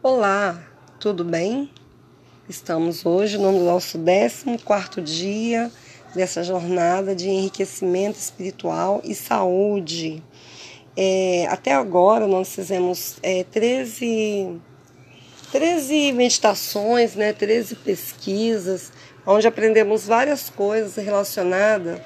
Olá, tudo bem? Estamos hoje no nosso 14 dia dessa jornada de enriquecimento espiritual e saúde. É, até agora nós fizemos é, 13, 13 meditações, né, 13 pesquisas, onde aprendemos várias coisas relacionadas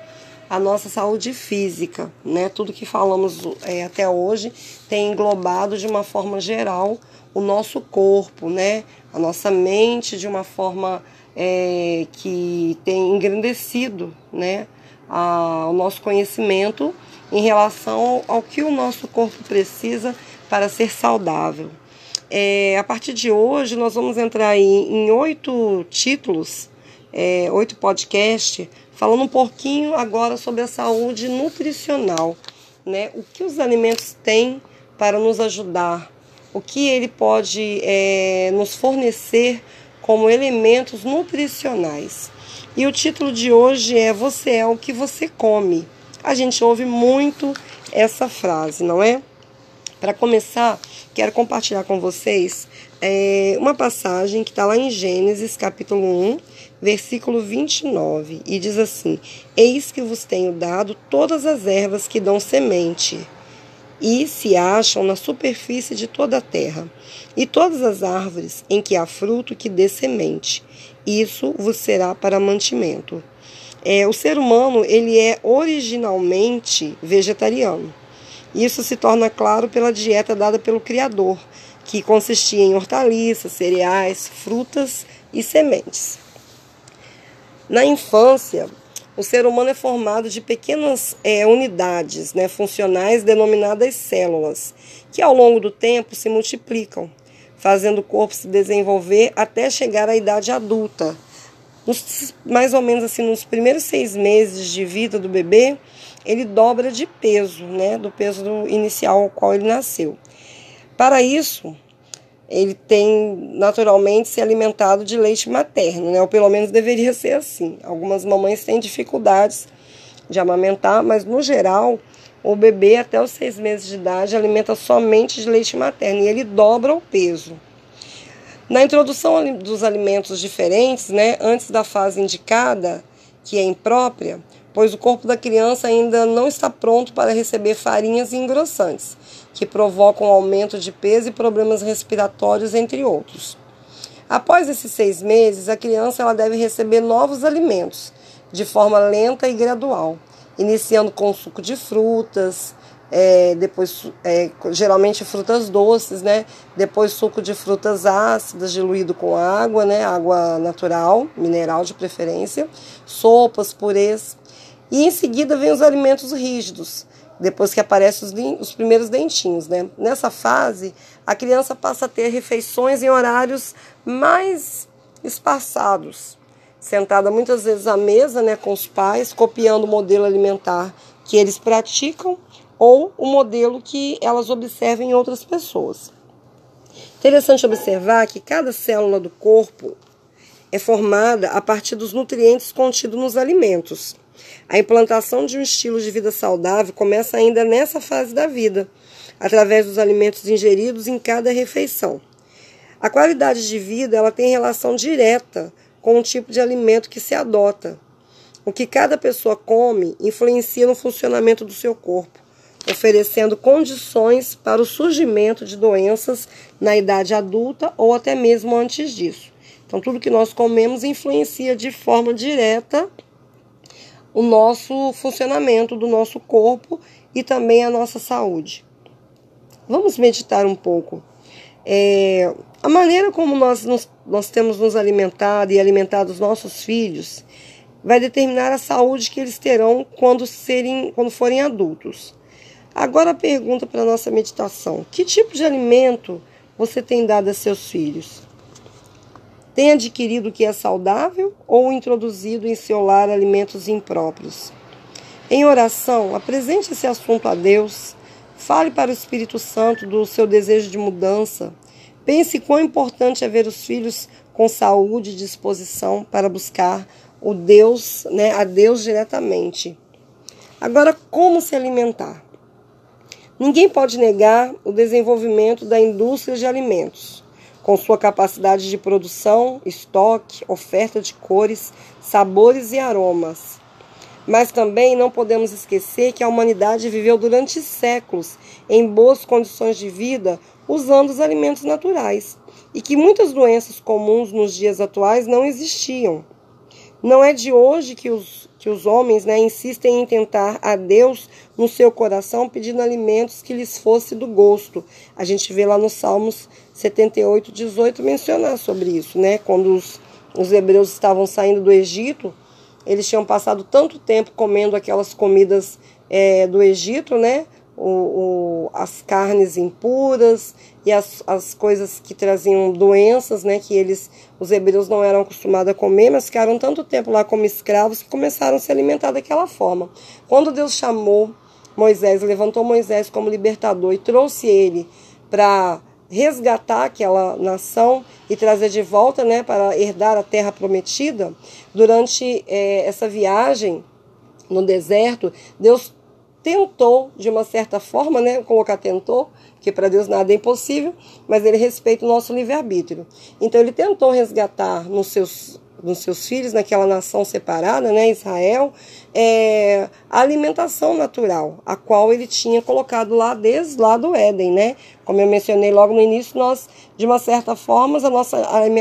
à nossa saúde física. Né? Tudo que falamos é, até hoje tem englobado de uma forma geral o nosso corpo, né? a nossa mente de uma forma é, que tem engrandecido né? A, o nosso conhecimento em relação ao que o nosso corpo precisa para ser saudável. É, a partir de hoje, nós vamos entrar aí em oito títulos, é, oito podcasts, falando um pouquinho agora sobre a saúde nutricional. Né? O que os alimentos têm para nos ajudar o que ele pode é, nos fornecer como elementos nutricionais. E o título de hoje é Você é o que você come. A gente ouve muito essa frase, não é? Para começar, quero compartilhar com vocês é, uma passagem que está lá em Gênesis, capítulo 1, versículo 29, e diz assim: Eis que vos tenho dado todas as ervas que dão semente e se acham na superfície de toda a terra, e todas as árvores em que há fruto que dê semente. Isso vos será para mantimento. É, o ser humano ele é originalmente vegetariano. Isso se torna claro pela dieta dada pelo Criador, que consistia em hortaliças, cereais, frutas e sementes. Na infância, o ser humano é formado de pequenas é, unidades né, funcionais denominadas células, que ao longo do tempo se multiplicam, fazendo o corpo se desenvolver até chegar à idade adulta. Nos, mais ou menos assim, nos primeiros seis meses de vida do bebê, ele dobra de peso, né, do peso inicial ao qual ele nasceu. Para isso, ele tem naturalmente se alimentado de leite materno, né? ou pelo menos deveria ser assim. Algumas mamães têm dificuldades de amamentar, mas no geral o bebê até os seis meses de idade alimenta somente de leite materno e ele dobra o peso. Na introdução dos alimentos diferentes, né, antes da fase indicada, que é imprópria, pois o corpo da criança ainda não está pronto para receber farinhas engrossantes que provocam aumento de peso e problemas respiratórios, entre outros. Após esses seis meses, a criança ela deve receber novos alimentos, de forma lenta e gradual, iniciando com suco de frutas, é, depois é, geralmente frutas doces, né? Depois suco de frutas ácidas diluído com água, né? Água natural, mineral de preferência, sopas, purês. E em seguida vem os alimentos rígidos, depois que aparecem os, os, primeiros dentinhos, né? Nessa fase, a criança passa a ter refeições em horários mais espaçados, sentada muitas vezes à mesa, né, com os pais, copiando o modelo alimentar que eles praticam ou o modelo que elas observam em outras pessoas. Interessante observar que cada célula do corpo é formada a partir dos nutrientes contidos nos alimentos. A implantação de um estilo de vida saudável começa ainda nessa fase da vida, através dos alimentos ingeridos em cada refeição. A qualidade de vida ela tem relação direta com o tipo de alimento que se adota. O que cada pessoa come influencia no funcionamento do seu corpo, oferecendo condições para o surgimento de doenças na idade adulta ou até mesmo antes disso. Então, tudo que nós comemos influencia de forma direta o nosso funcionamento do nosso corpo e também a nossa saúde. Vamos meditar um pouco. É, a maneira como nós, nos, nós temos nos alimentado e alimentado os nossos filhos vai determinar a saúde que eles terão quando, serem, quando forem adultos. Agora a pergunta para a nossa meditação: que tipo de alimento você tem dado a seus filhos? Tem adquirido o que é saudável ou introduzido em seu lar alimentos impróprios? Em oração, apresente esse assunto a Deus. Fale para o Espírito Santo do seu desejo de mudança. Pense quão importante é ver os filhos com saúde e disposição para buscar o Deus, né, a Deus diretamente. Agora, como se alimentar? Ninguém pode negar o desenvolvimento da indústria de alimentos com sua capacidade de produção, estoque, oferta de cores, sabores e aromas. Mas também não podemos esquecer que a humanidade viveu durante séculos em boas condições de vida usando os alimentos naturais e que muitas doenças comuns nos dias atuais não existiam. Não é de hoje que os, que os homens né, insistem em tentar a Deus no seu coração pedindo alimentos que lhes fosse do gosto. A gente vê lá nos Salmos 78, 18 mencionar sobre isso, né? Quando os, os hebreus estavam saindo do Egito, eles tinham passado tanto tempo comendo aquelas comidas é, do Egito, né? O, o, as carnes impuras e as, as coisas que traziam doenças, né? Que eles, os hebreus não eram acostumados a comer, mas ficaram tanto tempo lá como escravos que começaram a se alimentar daquela forma. Quando Deus chamou Moisés, levantou Moisés como libertador e trouxe ele para resgatar aquela nação e trazer de volta né, para herdar a terra prometida, durante é, essa viagem no deserto, Deus tentou, de uma certa forma, né, colocar tentou, que para Deus nada é impossível, mas ele respeita o nosso livre-arbítrio. Então ele tentou resgatar nos seus dos seus filhos naquela nação separada, né, Israel, é, a alimentação natural, a qual ele tinha colocado lá desde lá do Éden, né? Como eu mencionei logo no início, nós, de uma certa forma, a nossa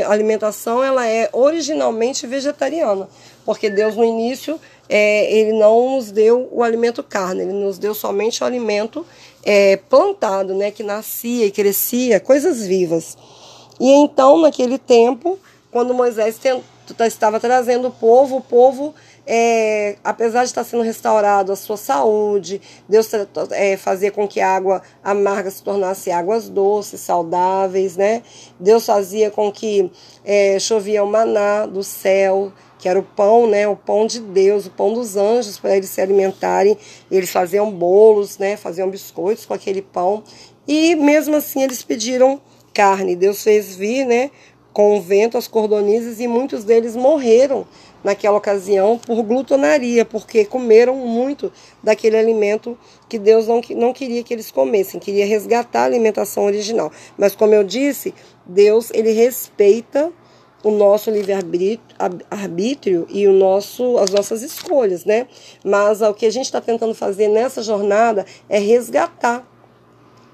alimentação ela é originalmente vegetariana, porque Deus no início é, ele não nos deu o alimento carne, ele nos deu somente o alimento é, plantado, né, que nascia e crescia, coisas vivas. E então, naquele tempo, quando Moisés estava trazendo o povo, o povo, é, apesar de estar sendo restaurado a sua saúde, Deus é, fazia com que a água amarga se tornasse águas doces, saudáveis, né? Deus fazia com que é, chovia o maná do céu, que era o pão, né? O pão de Deus, o pão dos anjos para eles se alimentarem. Eles faziam bolos, né? Faziam biscoitos com aquele pão. E mesmo assim eles pediram carne. Deus fez vir, né? com o vento, as cordonizes, e muitos deles morreram naquela ocasião por glutonaria, porque comeram muito daquele alimento que Deus não, não queria que eles comessem, queria resgatar a alimentação original. Mas como eu disse, Deus ele respeita o nosso livre-arbítrio e o nosso, as nossas escolhas, né? Mas o que a gente está tentando fazer nessa jornada é resgatar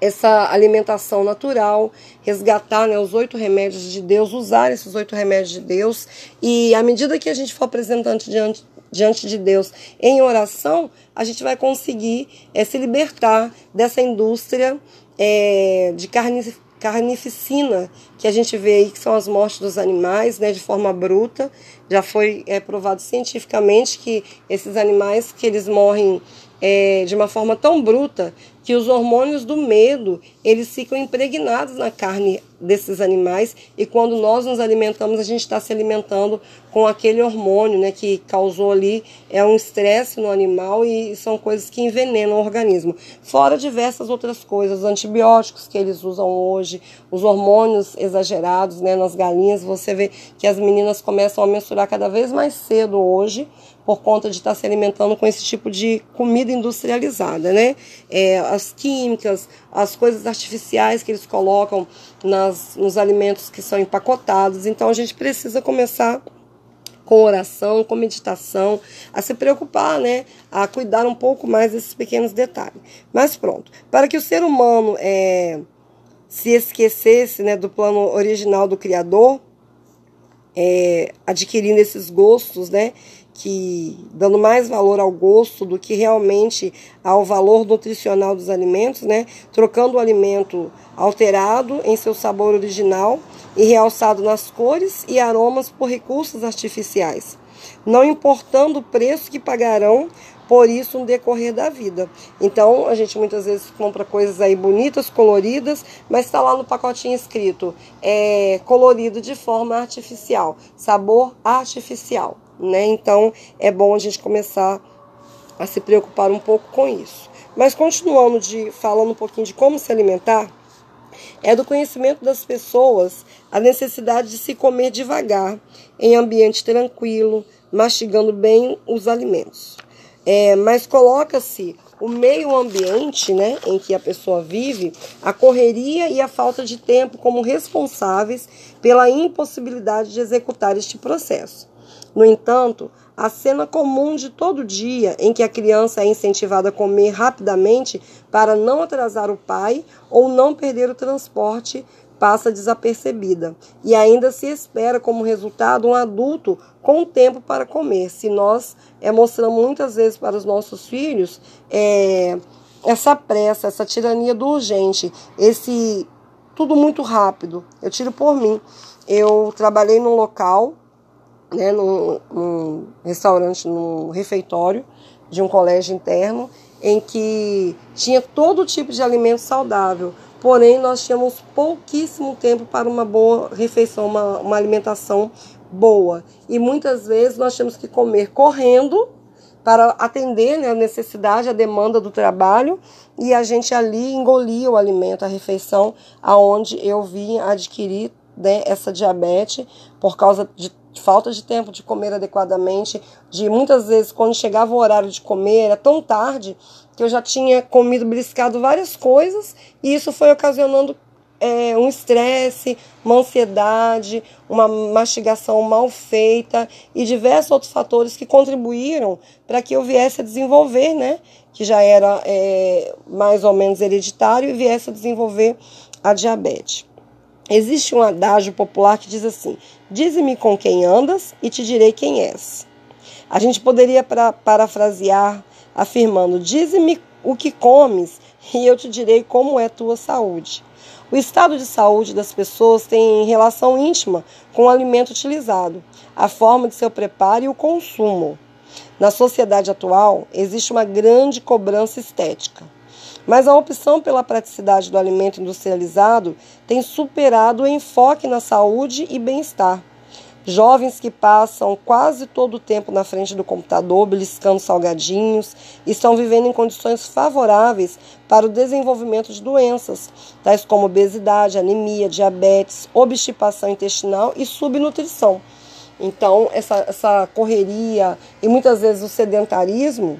essa alimentação natural, resgatar né, os oito remédios de Deus, usar esses oito remédios de Deus. E à medida que a gente for apresentando diante, diante de Deus em oração, a gente vai conseguir é, se libertar dessa indústria é, de carne, carnificina que a gente vê aí, que são as mortes dos animais, né, de forma bruta. Já foi é, provado cientificamente que esses animais que eles morrem é, de uma forma tão bruta que os hormônios do medo eles ficam impregnados na carne desses animais e quando nós nos alimentamos a gente está se alimentando com aquele hormônio né, que causou ali é um estresse no animal e são coisas que envenenam o organismo. Fora diversas outras coisas os antibióticos que eles usam hoje os hormônios exagerados né, nas galinhas você vê que as meninas começam a menstruar cada vez mais cedo hoje por conta de estar se alimentando com esse tipo de comida industrializada, né? É, as químicas, as coisas artificiais que eles colocam nas, nos alimentos que são empacotados. Então a gente precisa começar com oração, com meditação, a se preocupar, né? A cuidar um pouco mais desses pequenos detalhes. Mas pronto, para que o ser humano é, se esquecesse né, do plano original do Criador, é, adquirindo esses gostos, né? Que dando mais valor ao gosto do que realmente ao valor nutricional dos alimentos, né? Trocando o alimento alterado em seu sabor original e realçado nas cores e aromas por recursos artificiais, não importando o preço que pagarão por isso no decorrer da vida. Então a gente muitas vezes compra coisas aí bonitas, coloridas, mas está lá no pacotinho escrito é colorido de forma artificial, sabor artificial, né? Então é bom a gente começar a se preocupar um pouco com isso. Mas continuando de falando um pouquinho de como se alimentar, é do conhecimento das pessoas a necessidade de se comer devagar, em ambiente tranquilo, mastigando bem os alimentos. É, mas coloca-se o meio ambiente né, em que a pessoa vive, a correria e a falta de tempo como responsáveis pela impossibilidade de executar este processo. No entanto, a cena comum de todo dia em que a criança é incentivada a comer rapidamente para não atrasar o pai ou não perder o transporte passa desapercebida e ainda se espera como resultado um adulto com tempo para comer. Se nós é, mostramos muitas vezes para os nossos filhos é, essa pressa, essa tirania do urgente, esse tudo muito rápido. Eu tiro por mim. Eu trabalhei num local, né, num, num restaurante, num refeitório de um colégio interno, em que tinha todo tipo de alimento saudável porém nós tínhamos pouquíssimo tempo para uma boa refeição, uma, uma alimentação boa. E muitas vezes nós tínhamos que comer correndo para atender né, a necessidade, a demanda do trabalho, e a gente ali engolia o alimento, a refeição, aonde eu vim adquirir né, essa diabetes por causa de falta de tempo de comer adequadamente, de muitas vezes quando chegava o horário de comer era tão tarde que eu já tinha comido, beliscado várias coisas e isso foi ocasionando é, um estresse, uma ansiedade, uma mastigação mal feita e diversos outros fatores que contribuíram para que eu viesse a desenvolver, né, que já era é, mais ou menos hereditário e viesse a desenvolver a diabetes. Existe um adágio popular que diz assim: Dize-me com quem andas e te direi quem és. A gente poderia para, parafrasear afirmando: Dize-me o que comes e eu te direi como é tua saúde. O estado de saúde das pessoas tem relação íntima com o alimento utilizado, a forma de seu preparo e o consumo. Na sociedade atual, existe uma grande cobrança estética. Mas a opção pela praticidade do alimento industrializado tem superado o enfoque na saúde e bem-estar. Jovens que passam quase todo o tempo na frente do computador, beliscando salgadinhos, estão vivendo em condições favoráveis para o desenvolvimento de doenças, tais como obesidade, anemia, diabetes, obstipação intestinal e subnutrição. Então, essa, essa correria e muitas vezes o sedentarismo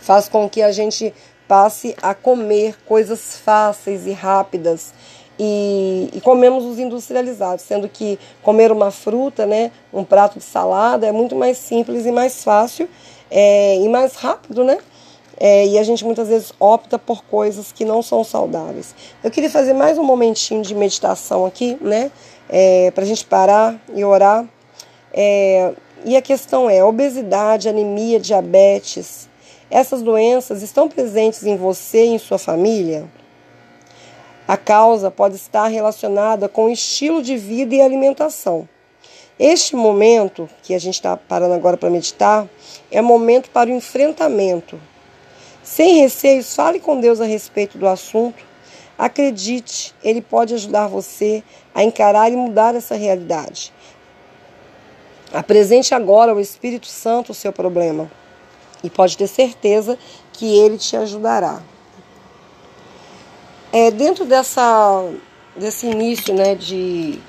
faz com que a gente passe a comer coisas fáceis e rápidas. E, e, comemos os industrializados, sendo que comer uma fruta, né, um prato de salada é muito mais simples e mais fácil é, e mais rápido, né? É, e a gente muitas vezes opta por coisas que não são saudáveis. Eu queria fazer mais um momentinho de meditação aqui, né? É, para a gente parar e orar. É, e a questão é: obesidade, anemia, diabetes, essas doenças estão presentes em você e em sua família? A causa pode estar relacionada com o estilo de vida e alimentação. Este momento, que a gente está parando agora para meditar, é momento para o enfrentamento. Sem receios, fale com Deus a respeito do assunto. Acredite, Ele pode ajudar você a encarar e mudar essa realidade. Apresente agora ao Espírito Santo o seu problema e pode ter certeza que ele te ajudará. É, dentro dessa, desse início né, de,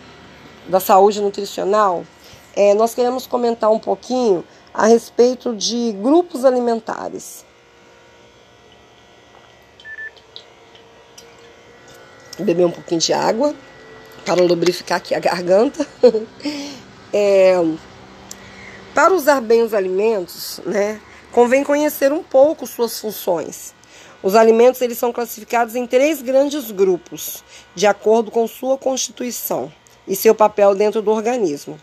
da saúde nutricional, é, nós queremos comentar um pouquinho a respeito de grupos alimentares. Beber um pouquinho de água para lubrificar aqui a garganta. é, para usar bem os alimentos, né, convém conhecer um pouco suas funções. Os alimentos eles são classificados em três grandes grupos, de acordo com sua constituição e seu papel dentro do organismo.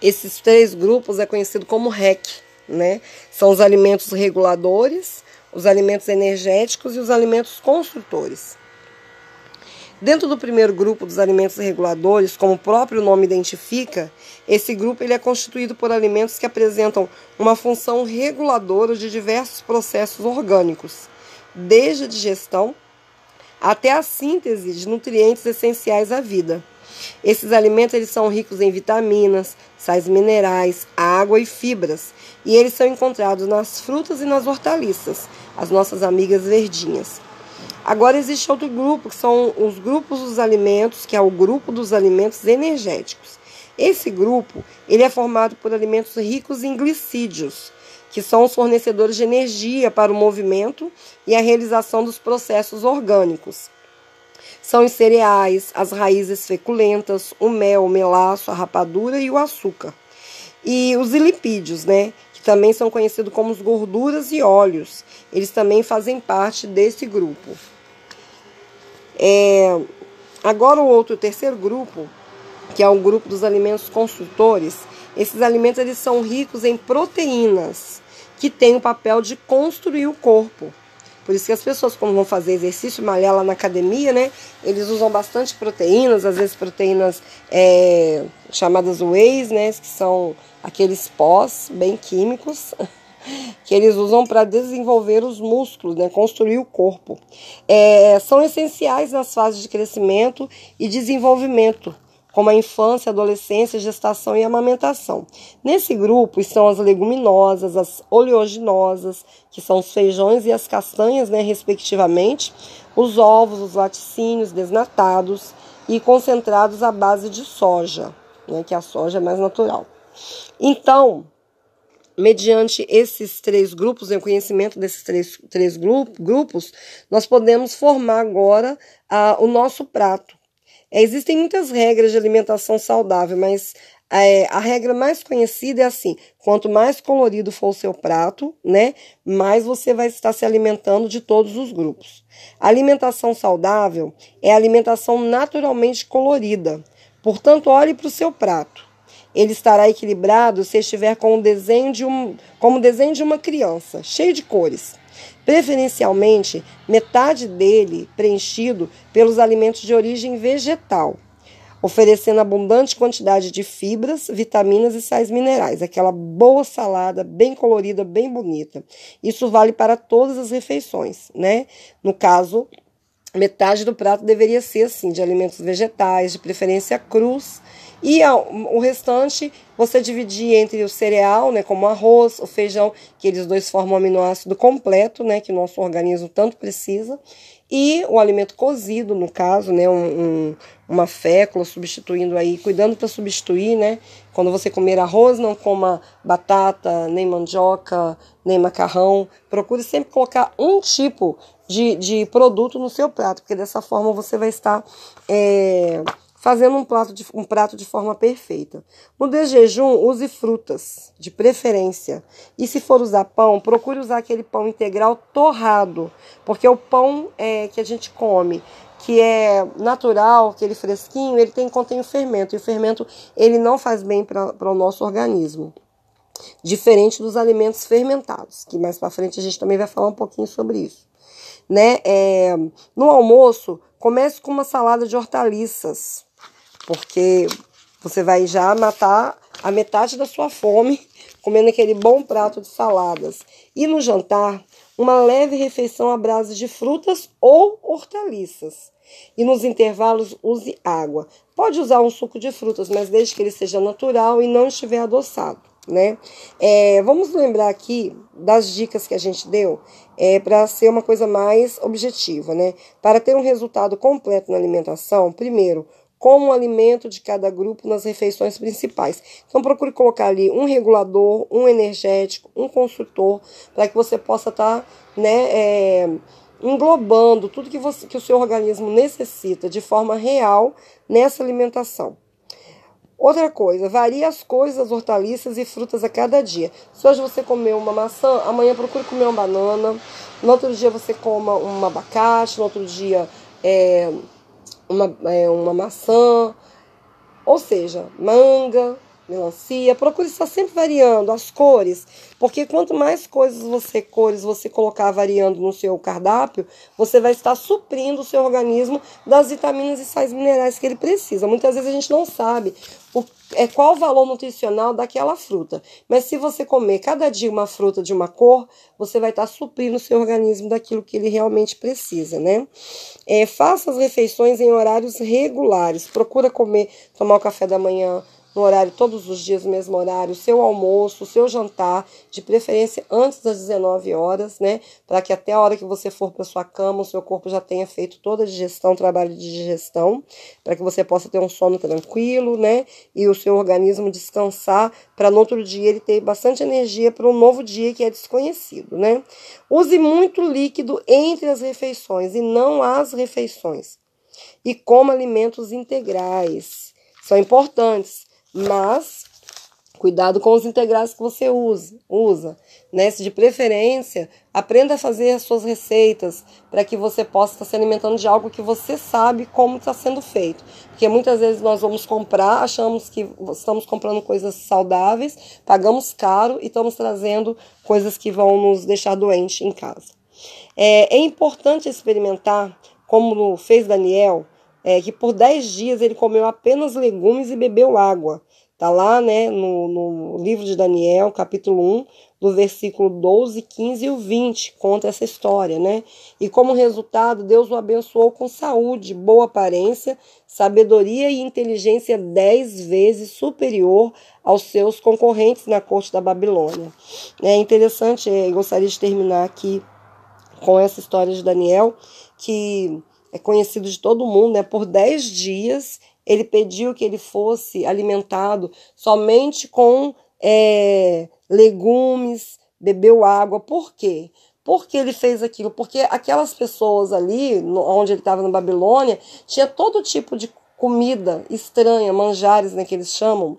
Esses três grupos é conhecido como REC, né? São os alimentos reguladores, os alimentos energéticos e os alimentos construtores. Dentro do primeiro grupo dos alimentos reguladores, como o próprio nome identifica, esse grupo ele é constituído por alimentos que apresentam uma função reguladora de diversos processos orgânicos, desde a digestão até a síntese de nutrientes essenciais à vida. Esses alimentos eles são ricos em vitaminas, sais minerais, água e fibras, e eles são encontrados nas frutas e nas hortaliças, as nossas amigas verdinhas. Agora existe outro grupo, que são os grupos dos alimentos, que é o grupo dos alimentos energéticos. Esse grupo, ele é formado por alimentos ricos em glicídios, que são os fornecedores de energia para o movimento e a realização dos processos orgânicos. São os cereais, as raízes feculentas, o mel, o melaço, a rapadura e o açúcar. E os lipídios, né? Também são conhecidos como gorduras e óleos. Eles também fazem parte desse grupo. É, agora o outro, o terceiro grupo, que é o grupo dos alimentos consultores, esses alimentos eles são ricos em proteínas, que têm o papel de construir o corpo. Por isso que as pessoas, quando vão fazer exercício, malhar lá na academia, né? Eles usam bastante proteínas, às vezes proteínas é, chamadas whey, né? Que são aqueles pós bem químicos que eles usam para desenvolver os músculos, né? Construir o corpo. É, são essenciais nas fases de crescimento e desenvolvimento como a infância, adolescência, gestação e amamentação. Nesse grupo estão as leguminosas, as oleaginosas, que são os feijões e as castanhas, né, respectivamente, os ovos, os laticínios desnatados e concentrados à base de soja, né, que a soja é mais natural. Então, mediante esses três grupos, o conhecimento desses três, três grupos, nós podemos formar agora ah, o nosso prato é, existem muitas regras de alimentação saudável, mas é, a regra mais conhecida é assim: quanto mais colorido for o seu prato, né, mais você vai estar se alimentando de todos os grupos. A alimentação saudável é a alimentação naturalmente colorida. Portanto, olhe para o seu prato. Ele estará equilibrado se estiver com o desenho de um, como o desenho de uma criança, cheio de cores preferencialmente metade dele preenchido pelos alimentos de origem vegetal, oferecendo abundante quantidade de fibras, vitaminas e sais minerais, aquela boa salada, bem colorida, bem bonita. Isso vale para todas as refeições, né? No caso, metade do prato deveria ser assim, de alimentos vegetais, de preferência crus e o restante você dividir entre o cereal, né, como arroz, o feijão, que eles dois formam um aminoácido completo, né, que o nosso organismo tanto precisa, e o alimento cozido, no caso, né, um, um, uma fécula, substituindo aí, cuidando para substituir, né, quando você comer arroz, não coma batata, nem mandioca, nem macarrão, procure sempre colocar um tipo de, de produto no seu prato, porque dessa forma você vai estar é, fazendo um prato, de, um prato de forma perfeita. No desjejum, use frutas, de preferência. E se for usar pão, procure usar aquele pão integral torrado, porque o pão é, que a gente come, que é natural, aquele fresquinho, ele tem, contém o fermento, e o fermento ele não faz bem para o nosso organismo. Diferente dos alimentos fermentados, que mais para frente a gente também vai falar um pouquinho sobre isso. Né? É, no almoço, comece com uma salada de hortaliças, porque você vai já matar a metade da sua fome comendo aquele bom prato de saladas. E no jantar, uma leve refeição à base de frutas ou hortaliças. E nos intervalos, use água. Pode usar um suco de frutas, mas desde que ele seja natural e não estiver adoçado. Né? É, vamos lembrar aqui das dicas que a gente deu é, para ser uma coisa mais objetiva. Né? Para ter um resultado completo na alimentação, primeiro, como alimento de cada grupo nas refeições principais. Então, procure colocar ali um regulador, um energético, um consultor, para que você possa estar tá, né, é, englobando tudo que, você, que o seu organismo necessita de forma real nessa alimentação. Outra coisa, varie as coisas, as hortaliças e frutas a cada dia. Se hoje você comeu uma maçã, amanhã procure comer uma banana. No outro dia você coma um abacate, no outro dia é, uma, é, uma maçã, ou seja, manga, melancia. Procure estar sempre variando as cores, porque quanto mais coisas você cores você colocar variando no seu cardápio, você vai estar suprindo o seu organismo das vitaminas e sais minerais que ele precisa. Muitas vezes a gente não sabe o, é, qual o valor nutricional daquela fruta. Mas se você comer cada dia uma fruta de uma cor, você vai estar suprindo o seu organismo daquilo que ele realmente precisa, né? É, faça as refeições em horários regulares. Procura comer, tomar o café da manhã no horário, todos os dias, no mesmo horário, o seu almoço, o seu jantar, de preferência antes das 19 horas, né? Para que até a hora que você for para sua cama, o seu corpo já tenha feito toda a digestão, trabalho de digestão, para que você possa ter um sono tranquilo, né? E o seu organismo descansar, para no outro dia ele ter bastante energia para um novo dia que é desconhecido, né? Use muito líquido entre as refeições e não as refeições. E coma alimentos integrais. São importantes mas cuidado com os integrais que você usa, usa, né? Se de preferência, aprenda a fazer as suas receitas para que você possa estar se alimentando de algo que você sabe como está sendo feito. Porque muitas vezes nós vamos comprar, achamos que estamos comprando coisas saudáveis, pagamos caro e estamos trazendo coisas que vão nos deixar doentes em casa. É, é importante experimentar, como fez Daniel, é, que por 10 dias ele comeu apenas legumes e bebeu água. Está lá né, no, no, livro de Daniel, capítulo 1, do versículo 12, 15 e o 20, conta essa história, né? E como resultado, Deus o abençoou com saúde, boa aparência, sabedoria e inteligência dez vezes superior aos seus concorrentes na corte da Babilônia. É interessante, é, eu gostaria de terminar aqui com essa história de Daniel, que é conhecido de todo mundo, né? Por dez dias ele pediu que ele fosse alimentado somente com é, legumes, bebeu água. Por quê? Por que ele fez aquilo? Porque aquelas pessoas ali, onde ele estava na Babilônia, tinha todo tipo de comida estranha, manjares, né, que eles chamam,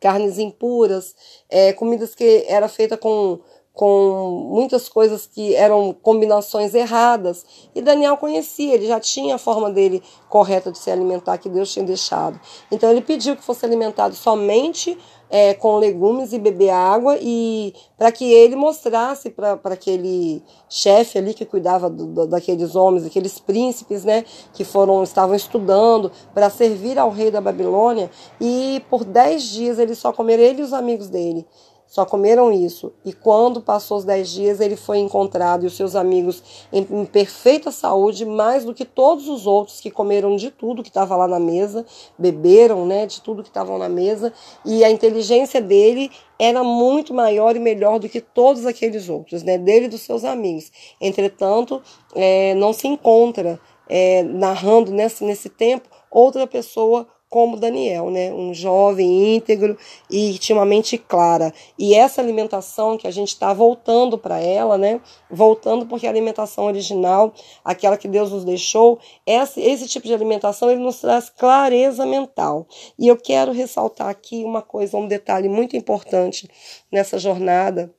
carnes impuras, é, comidas que era feita com com muitas coisas que eram combinações erradas. E Daniel conhecia, ele já tinha a forma dele correta de se alimentar que Deus tinha deixado. Então ele pediu que fosse alimentado somente é, com legumes e beber água e para que ele mostrasse para aquele chefe ali que cuidava do, do, daqueles homens, aqueles príncipes, né, que foram estavam estudando para servir ao rei da Babilônia e por dez dias ele só comeram ele e os amigos dele. Só comeram isso. E quando passou os dez dias, ele foi encontrado e os seus amigos em, em perfeita saúde, mais do que todos os outros que comeram de tudo que estava lá na mesa, beberam né, de tudo que estavam na mesa. E a inteligência dele era muito maior e melhor do que todos aqueles outros, né, dele e dos seus amigos. Entretanto, é, não se encontra é, narrando nesse, nesse tempo outra pessoa como Daniel, né? Um jovem íntegro e tinha uma mente clara. E essa alimentação que a gente está voltando para ela, né? Voltando porque a alimentação original, aquela que Deus nos deixou, esse, esse tipo de alimentação ele nos traz clareza mental. E eu quero ressaltar aqui uma coisa, um detalhe muito importante nessa jornada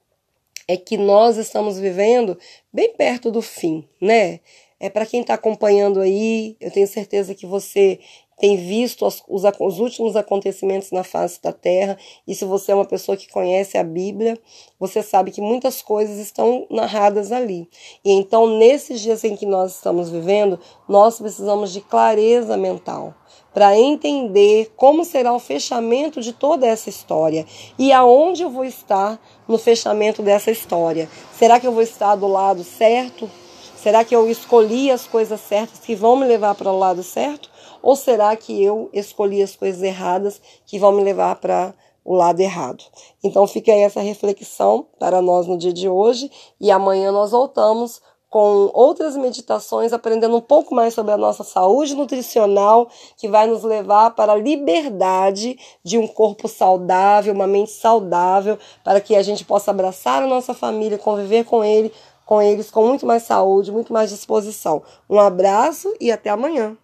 é que nós estamos vivendo bem perto do fim, né? É para quem está acompanhando aí, eu tenho certeza que você tem visto os, os, os, últimos acontecimentos na face da terra, e se você é uma pessoa que conhece a Bíblia, você sabe que muitas coisas estão narradas ali. E então, nesses dias em que nós estamos vivendo, nós precisamos de clareza mental para entender como será o fechamento de toda essa história e aonde eu vou estar no fechamento dessa história. Será que eu vou estar do lado certo? Será que eu escolhi as coisas certas que vão me levar para o lado certo? Ou será que eu escolhi as coisas erradas que vão me levar para o lado errado? Então fica aí essa reflexão para nós no dia de hoje e amanhã nós voltamos com outras meditações, aprendendo um pouco mais sobre a nossa saúde nutricional, que vai nos levar para a liberdade de um corpo saudável, uma mente saudável, para que a gente possa abraçar a nossa família, conviver com ele com eles com muito mais saúde, muito mais disposição. Um abraço e até amanhã.